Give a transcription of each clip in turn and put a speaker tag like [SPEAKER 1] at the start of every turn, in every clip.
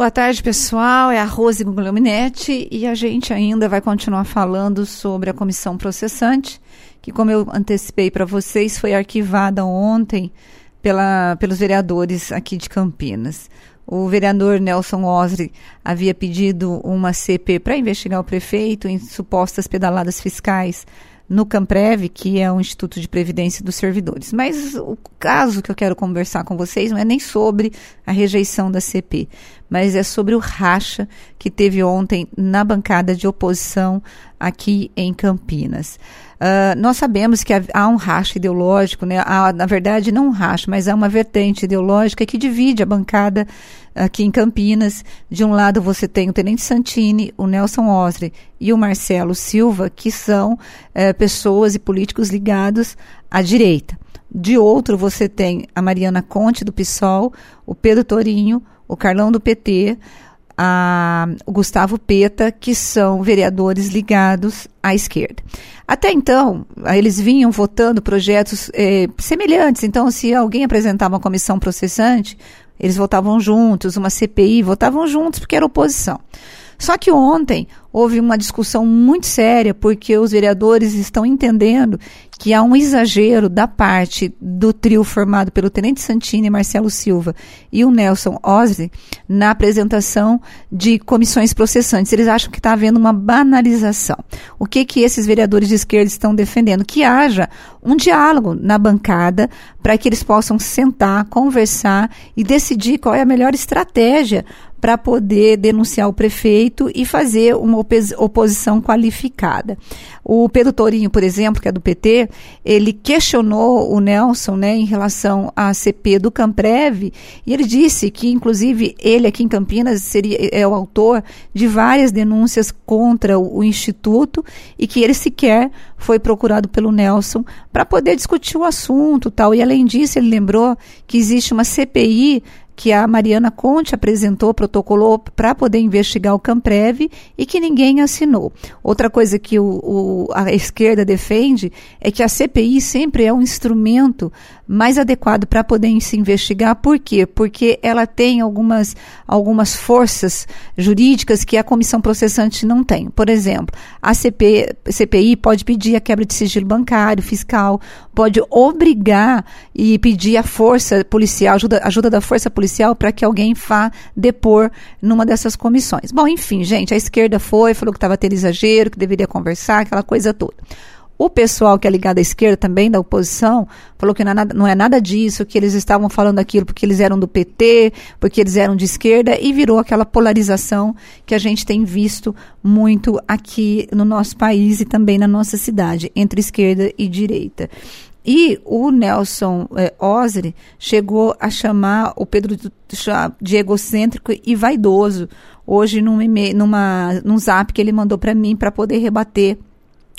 [SPEAKER 1] Boa tarde, pessoal. É a Rose Guglielminetti e a gente ainda vai continuar falando sobre a comissão processante, que, como eu antecipei para vocês, foi arquivada ontem pela, pelos vereadores aqui de Campinas. O vereador Nelson Osri havia pedido uma CP para investigar o prefeito em supostas pedaladas fiscais no Camprev, que é o Instituto de Previdência dos Servidores. Mas o caso que eu quero conversar com vocês não é nem sobre a rejeição da CP, mas é sobre o racha que teve ontem na bancada de oposição aqui em Campinas. Uh, nós sabemos que há um racha ideológico, né? há, na verdade, não um racha, mas há uma vertente ideológica que divide a bancada aqui em Campinas. De um lado você tem o Tenente Santini, o Nelson Osre e o Marcelo Silva, que são uh, pessoas e políticos ligados à direita. De outro, você tem a Mariana Conte, do PSOL, o Pedro Torinho, o Carlão do PT, a, o Gustavo Peta, que são vereadores ligados à esquerda. Até então, eles vinham votando projetos eh, semelhantes. Então, se alguém apresentava uma comissão processante, eles votavam juntos, uma CPI, votavam juntos porque era oposição. Só que ontem houve uma discussão muito séria, porque os vereadores estão entendendo que há um exagero da parte do trio formado pelo Tenente Santini, Marcelo Silva e o Nelson Osri na apresentação de comissões processantes. Eles acham que está havendo uma banalização. O que que esses vereadores de esquerda estão defendendo? Que haja um diálogo na bancada para que eles possam sentar, conversar e decidir qual é a melhor estratégia para poder denunciar o prefeito e fazer uma oposição qualificada. O Pedro Torinho, por exemplo, que é do PT, ele questionou o Nelson né, em relação à CP do Camprev e ele disse que, inclusive, ele aqui em Campinas seria, é o autor de várias denúncias contra o, o Instituto e que ele sequer foi procurado pelo Nelson para poder discutir o assunto tal. E, além disso, ele lembrou que existe uma CPI que a Mariana Conte apresentou, protocolou para poder investigar o Camprev e que ninguém assinou. Outra coisa que o, o, a esquerda defende é que a CPI sempre é um instrumento mais adequado para poder se investigar. Por quê? Porque ela tem algumas, algumas forças jurídicas que a comissão processante não tem. Por exemplo, a CP, CPI pode pedir a quebra de sigilo bancário, fiscal, pode obrigar e pedir a força policial, ajuda, ajuda da força policial policial para que alguém vá depor numa dessas comissões. Bom, enfim, gente, a esquerda foi, falou que estava tendo exagero, que deveria conversar, aquela coisa toda. O pessoal que é ligado à esquerda também, da oposição, falou que não é, nada, não é nada disso, que eles estavam falando aquilo porque eles eram do PT, porque eles eram de esquerda, e virou aquela polarização que a gente tem visto muito aqui no nosso país e também na nossa cidade, entre esquerda e direita. E o Nelson é, Osri chegou a chamar o Pedro de egocêntrico e vaidoso, hoje num, numa, num zap que ele mandou para mim para poder rebater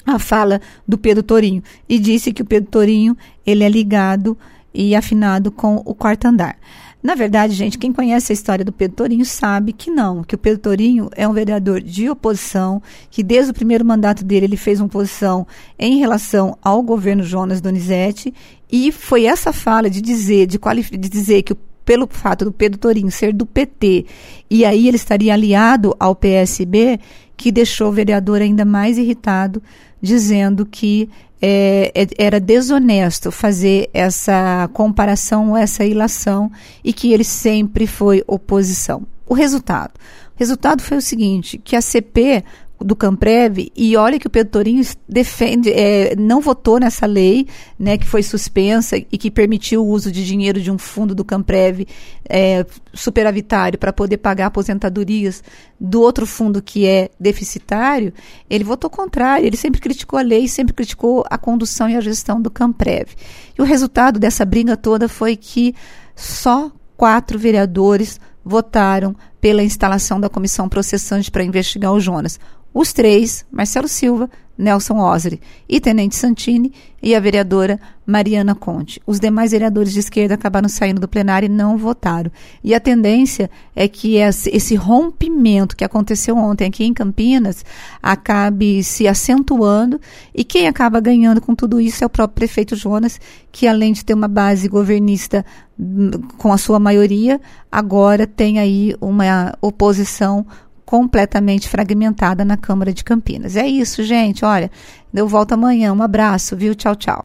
[SPEAKER 1] a fala do Pedro Torinho. E disse que o Pedro Torinho ele é ligado e afinado com o quarto andar. Na verdade, gente, quem conhece a história do Pedro Torinho sabe que não, que o Pedro Torinho é um vereador de oposição, que desde o primeiro mandato dele ele fez uma oposição em relação ao governo Jonas Donizete, e foi essa fala de dizer, de, de dizer que o pelo fato do Pedro Torinho ser do PT e aí ele estaria aliado ao PSB, que deixou o vereador ainda mais irritado, dizendo que é, é, era desonesto fazer essa comparação, essa ilação, e que ele sempre foi oposição. O resultado? O resultado foi o seguinte, que a CP do Camprev, e olha que o Pedro Torinho defende, é, não votou nessa lei, né, que foi suspensa e que permitiu o uso de dinheiro de um fundo do Camprev é, superavitário para poder pagar aposentadorias do outro fundo que é deficitário, ele votou contrário, ele sempre criticou a lei, sempre criticou a condução e a gestão do Camprev. E o resultado dessa briga toda foi que só quatro vereadores votaram pela instalação da comissão processante para investigar o Jonas. Os três, Marcelo Silva, Nelson Osri e Tenente Santini e a vereadora Mariana Conte. Os demais vereadores de esquerda acabaram saindo do plenário e não votaram. E a tendência é que esse rompimento que aconteceu ontem aqui em Campinas acabe se acentuando e quem acaba ganhando com tudo isso é o próprio prefeito Jonas, que além de ter uma base governista hum, com a sua maioria, agora tem aí uma oposição completamente fragmentada na Câmara de Campinas. É isso, gente. Olha, eu volto amanhã. Um abraço, viu? Tchau, tchau.